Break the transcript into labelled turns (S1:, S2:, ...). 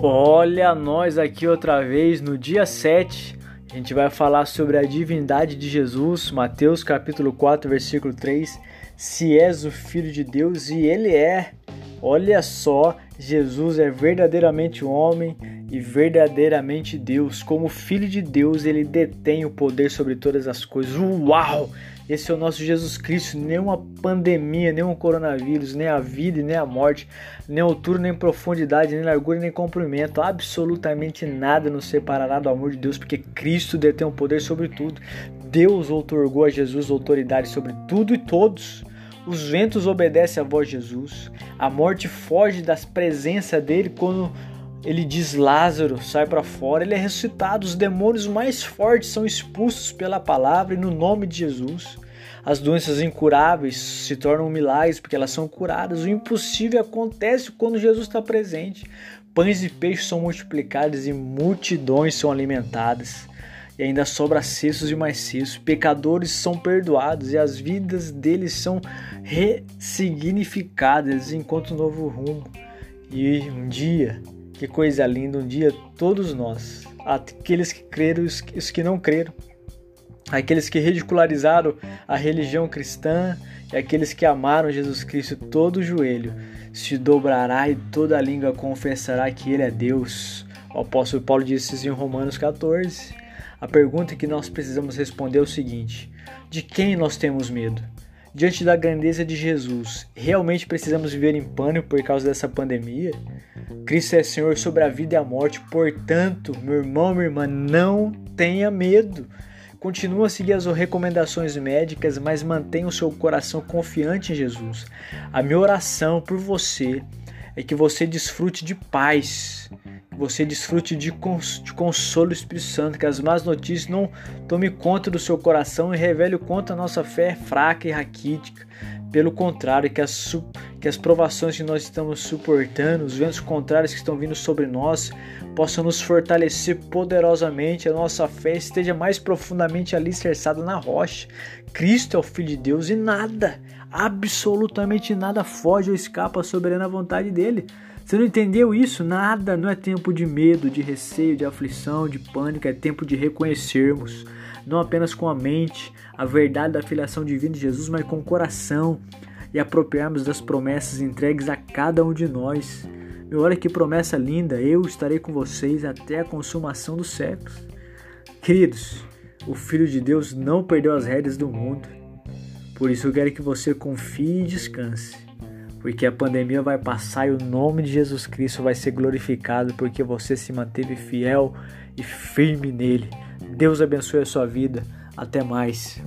S1: Olha nós aqui outra vez no dia 7. A gente vai falar sobre a divindade de Jesus, Mateus capítulo 4, versículo 3. Se és o filho de Deus e ele é. Olha só, Jesus é verdadeiramente homem e verdadeiramente Deus. Como filho de Deus, ele detém o poder sobre todas as coisas. Uau! Esse é o nosso Jesus Cristo. Nenhuma pandemia, nenhum coronavírus, nem a vida nem a morte, nem altura, nem profundidade, nem largura, nem comprimento. Absolutamente nada nos separará do amor de Deus, porque Cristo detém o poder sobre tudo. Deus outorgou a Jesus autoridade sobre tudo e todos. Os ventos obedecem à voz de Jesus. A morte foge das presença dele quando ele diz Lázaro, sai para fora, ele é ressuscitado. Os demônios mais fortes são expulsos pela palavra e no nome de Jesus. As doenças incuráveis se tornam milagres porque elas são curadas. O impossível acontece quando Jesus está presente. Pães e peixes são multiplicados e multidões são alimentadas. E ainda sobra cestos e mais cestos. Pecadores são perdoados e as vidas deles são ressignificadas enquanto novo rumo. E um dia que coisa linda, um dia todos nós, aqueles que creram e os que não creram, aqueles que ridicularizaram a religião cristã e aqueles que amaram Jesus Cristo, todo joelho se dobrará e toda a língua confessará que Ele é Deus. O apóstolo Paulo disse isso em Romanos 14. A pergunta que nós precisamos responder é o seguinte: de quem nós temos medo? Diante da grandeza de Jesus, realmente precisamos viver em pânico por causa dessa pandemia? Cristo é Senhor sobre a vida e a morte, portanto, meu irmão, minha irmã, não tenha medo. Continua a seguir as recomendações médicas, mas mantenha o seu coração confiante em Jesus. A minha oração por você é que você desfrute de paz, você desfrute de, cons de consolo Espírito Santo, que as más notícias não tomem conta do seu coração e revele o quanto a nossa fé é fraca e raquítica. Pelo contrário, que as, que as provações que nós estamos suportando, os ventos contrários que estão vindo sobre nós, possam nos fortalecer poderosamente, a nossa fé esteja mais profundamente alicerçada na rocha. Cristo é o Filho de Deus e nada, absolutamente nada foge ou escapa à soberana vontade dele. Você não entendeu isso? Nada, não é tempo de medo, de receio, de aflição, de pânico, é tempo de reconhecermos não apenas com a mente, a verdade da filiação divina de Jesus, mas com o e apropriarmos das promessas entregues a cada um de nós. Meu, olha que promessa linda! Eu estarei com vocês até a consumação dos séculos. Queridos, o Filho de Deus não perdeu as rédeas do mundo. Por isso eu quero que você confie e descanse. Porque a pandemia vai passar e o nome de Jesus Cristo vai ser glorificado porque você se manteve fiel e firme nele. Deus abençoe a sua vida. Até mais.